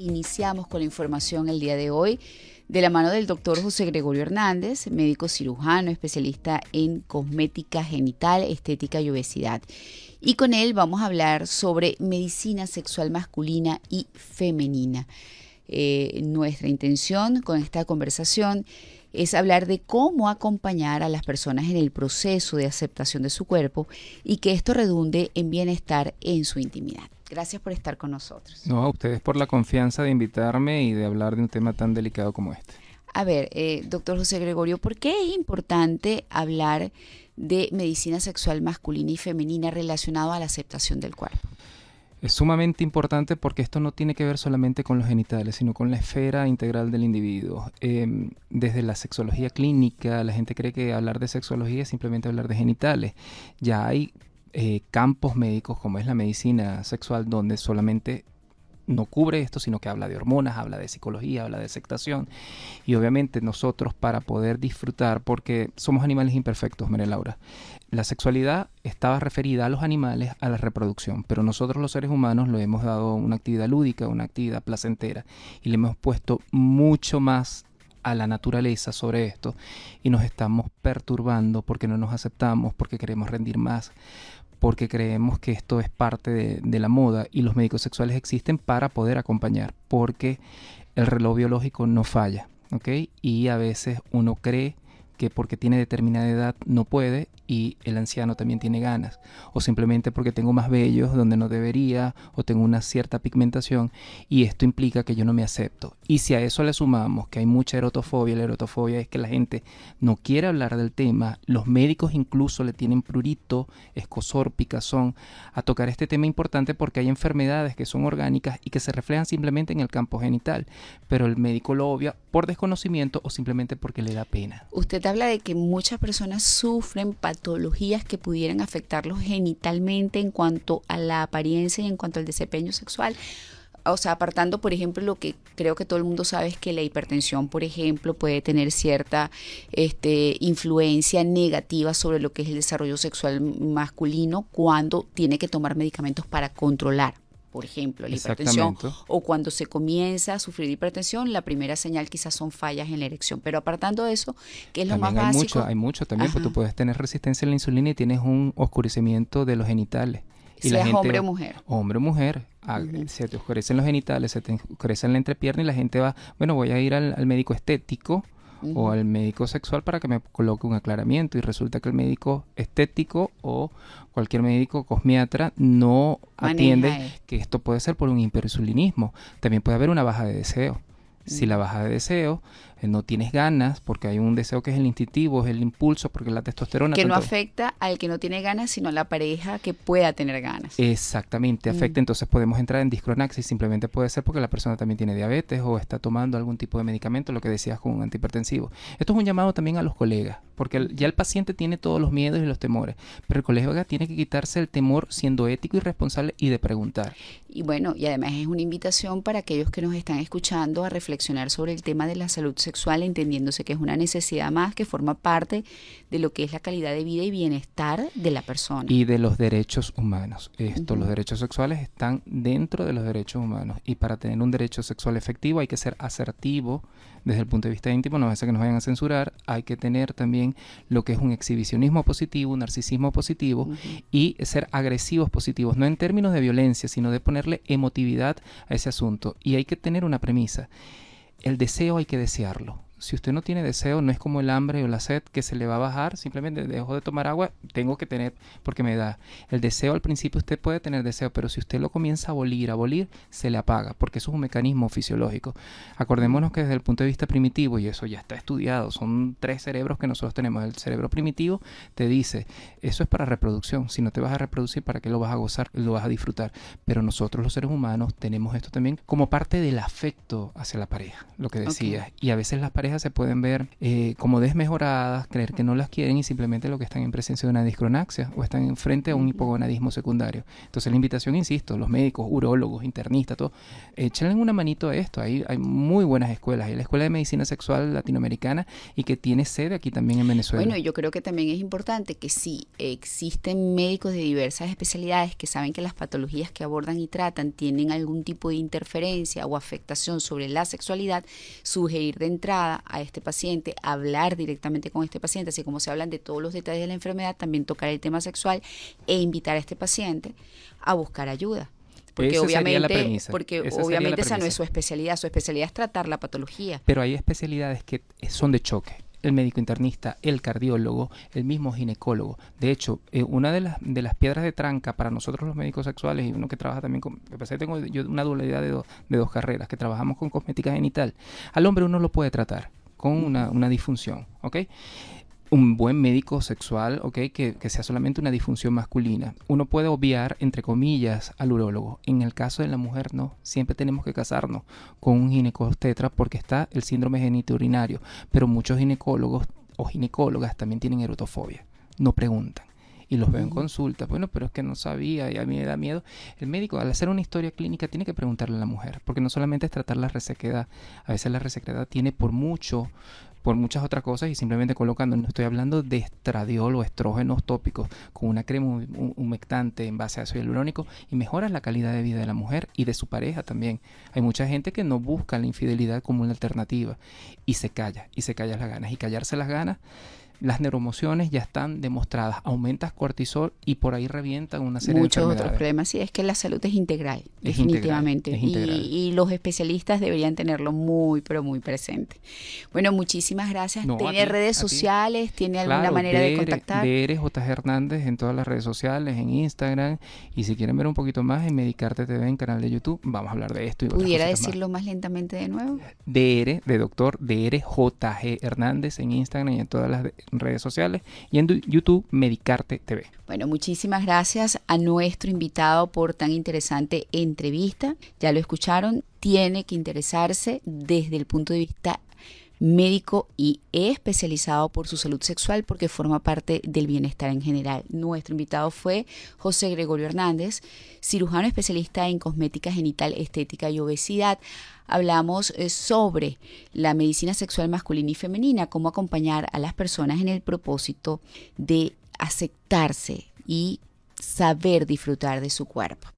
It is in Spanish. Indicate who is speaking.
Speaker 1: Iniciamos con la información el día de hoy de la mano del doctor José Gregorio Hernández, médico cirujano, especialista en cosmética genital, estética y obesidad. Y con él vamos a hablar sobre medicina sexual masculina y femenina. Eh, nuestra intención con esta conversación es hablar de cómo acompañar a las personas en el proceso de aceptación de su cuerpo y que esto redunde en bienestar en su intimidad. Gracias por estar con nosotros.
Speaker 2: No, a ustedes por la confianza de invitarme y de hablar de un tema tan delicado como este.
Speaker 1: A ver, eh, doctor José Gregorio, ¿por qué es importante hablar de medicina sexual masculina y femenina relacionado a la aceptación del cuerpo?
Speaker 2: Es sumamente importante porque esto no tiene que ver solamente con los genitales, sino con la esfera integral del individuo. Em, desde la sexología clínica, la gente cree que hablar de sexología es simplemente hablar de genitales. Ya hay eh, campos médicos como es la medicina sexual donde solamente no cubre esto, sino que habla de hormonas, habla de psicología, habla de aceptación. Y obviamente nosotros para poder disfrutar, porque somos animales imperfectos, María Laura, la sexualidad estaba referida a los animales a la reproducción, pero nosotros los seres humanos lo hemos dado una actividad lúdica, una actividad placentera, y le hemos puesto mucho más a la naturaleza sobre esto y nos estamos perturbando porque no nos aceptamos, porque queremos rendir más, porque creemos que esto es parte de, la moda y los médicos sexuales existen para poder acompañar, porque el reloj biológico no falla, ¿ok? Y a veces uno cree que porque tiene determinada edad no puede y el anciano también tiene ganas, o simplemente porque tengo más vellos donde no debería, o tengo una cierta pigmentación, y esto implica que yo no me acepto. Y si a eso le sumamos que hay mucha erotofobia, la erotofobia es que la gente no quiere hablar del tema, los médicos incluso le tienen prurito, escosor, picazón a tocar este tema importante porque hay enfermedades que son orgánicas y que se reflejan simplemente en el campo genital, pero el médico lo obvia por desconocimiento o simplemente porque le da pena.
Speaker 1: Usted habla de que muchas personas sufren patologías que pudieran afectarlos genitalmente en cuanto a la apariencia y en cuanto al desempeño sexual. O sea, apartando, por ejemplo, lo que creo que todo el mundo sabe es que la hipertensión, por ejemplo, puede tener cierta este, influencia negativa sobre lo que es el desarrollo sexual masculino cuando tiene que tomar medicamentos para controlar por ejemplo, la hipertensión, o cuando se comienza a sufrir hipertensión, la primera señal quizás son fallas en la erección. Pero apartando eso, que es lo más
Speaker 2: hay
Speaker 1: básico.
Speaker 2: Mucho, hay mucho también, porque tú puedes tener resistencia a la insulina y tienes un oscurecimiento de los genitales.
Speaker 1: Y la gente, hombre o mujer.
Speaker 2: Hombre o mujer. Ah, se te oscurecen los genitales, se te oscurece la entrepierna y la gente va, bueno, voy a ir al médico estético o al médico sexual para que me coloque un aclaramiento y resulta que el médico estético o cualquier médico cosmiatra no atiende que esto puede ser por un hiperinsulinismo. También puede haber una baja de deseo. Si la baja de deseo eh, no tienes ganas, porque hay un deseo que es el instintivo, es el impulso, porque la testosterona...
Speaker 1: Que no afecta al que no tiene ganas, sino a la pareja que pueda tener ganas.
Speaker 2: Exactamente, afecta, entonces podemos entrar en discronaxis, simplemente puede ser porque la persona también tiene diabetes o está tomando algún tipo de medicamento, lo que decías con un antihipertensivo. Esto es un llamado también a los colegas, porque ya el paciente tiene todos los miedos y los temores, pero el colega tiene que quitarse el temor siendo ético y responsable y de preguntar.
Speaker 1: Y bueno, y además es una invitación para aquellos que nos están escuchando a reflexionar sobre el tema de la salud sexual sexual, entendiéndose que es una necesidad más que forma parte de lo que es la calidad de vida y bienestar de la persona.
Speaker 2: Y de los derechos humanos. Esto, los derechos sexuales están dentro de los derechos humanos. Y para tener un derecho sexual efectivo hay que ser asertivo desde el punto de vista íntimo, no hace que nos vayan a censurar, hay que tener también lo que es un exhibicionismo positivo, un narcisismo positivo y ser agresivos positivos, no en términos de violencia, sino de ponerle emotividad a ese asunto. Y hay que tener una premisa el deseo hay que desearlo si usted no tiene deseo, no es como el hambre o la sed que se le va a bajar, simplemente dejo de tomar agua, tengo que tener porque me da. El deseo al principio usted puede tener deseo, pero si usted lo comienza a abolir, a abolir, se le apaga, porque eso es un mecanismo fisiológico. Acordémonos que desde el punto de vista primitivo, y eso ya está estudiado, son tres cerebros que nosotros tenemos. El cerebro primitivo te dice, eso es para reproducción, si no te vas a reproducir, ¿para qué lo vas a gozar? Lo vas a disfrutar. Pero nosotros los seres humanos tenemos esto también como parte del afecto hacia la pareja, lo que decías. Y a veces las parejas se pueden ver eh, como desmejoradas, creer que no las quieren y simplemente lo que están en presencia de una discronaxia o están frente a un hipogonadismo secundario. Entonces la invitación, insisto, los médicos, urólogos, internistas, todo, échenle una manito a esto. Hay, hay muy buenas escuelas. Hay la Escuela de Medicina Sexual Latinoamericana y que tiene sede aquí también en Venezuela.
Speaker 1: Bueno, yo creo que también es importante que si existen médicos de diversas especialidades que saben que las patologías que abordan y tratan tienen algún tipo de interferencia o afectación sobre la sexualidad, sugerir de entrada a este paciente, hablar directamente con este paciente, así como se hablan de todos los detalles de la enfermedad, también tocar el tema sexual e invitar a este paciente a buscar ayuda. Porque obviamente, porque obviamente esa no es su especialidad, su especialidad es tratar la patología.
Speaker 2: Pero hay especialidades que son de choque el médico internista, el cardiólogo, el mismo ginecólogo. De hecho, eh, una de las, de las piedras de tranca para nosotros los médicos sexuales y uno que trabaja también con, que tengo yo una dualidad de, de dos carreras, que trabajamos con cosmética genital, al hombre uno lo puede tratar con una, una disfunción, ¿ok? Un buen médico sexual, ¿ok? Que, que, sea solamente una disfunción masculina. Uno puede obviar, entre comillas, al urólogo. En el caso de la mujer, no. Siempre tenemos que casarnos con un ginecostetra porque está el síndrome genitourinario. Pero muchos ginecólogos o ginecólogas también tienen erotofobia. No preguntan. Y los veo en consulta. Bueno, pero es que no sabía y a mí me da miedo. El médico, al hacer una historia clínica, tiene que preguntarle a la mujer. Porque no solamente es tratar la resequedad. A veces la resequedad tiene por mucho por muchas otras cosas y simplemente colocando, no estoy hablando de estradiol o estrógenos tópicos con una crema humectante en base a ácido hialurónico y mejoras la calidad de vida de la mujer y de su pareja también. Hay mucha gente que no busca la infidelidad como una alternativa y se calla, y se calla las ganas. Y callarse las ganas las neuroemociones ya están demostradas, aumentas cortisol y por ahí revientan una serie
Speaker 1: Muchos
Speaker 2: de
Speaker 1: Muchos otros problemas, sí, es que la salud es integral, definitivamente. Y, los especialistas deberían tenerlo muy, pero muy presente. Bueno, muchísimas gracias. ¿Tiene redes sociales? ¿Tiene alguna manera de contactar?
Speaker 2: DR J. Hernández en todas las redes sociales, en Instagram. Y si quieren ver un poquito más, en Medicarte TV, en canal de YouTube, vamos a hablar de esto. Y
Speaker 1: ¿Pudiera decirlo más. lentamente de nuevo?
Speaker 2: DR, de doctor DR J. Hernández en Instagram y en todas las redes sociales y en YouTube Medicarte TV.
Speaker 1: Bueno, muchísimas gracias a nuestro invitado por tan interesante entrevista. Ya lo escucharon, tiene que interesarse desde el punto de vista médico y especializado por su salud sexual porque forma parte del bienestar en general. Nuestro invitado fue José Gregorio Hernández, cirujano especialista en cosmética genital, estética y obesidad. Hablamos eh, sobre la medicina sexual masculina y femenina, cómo acompañar a las personas en el propósito de aceptarse y saber disfrutar de su cuerpo.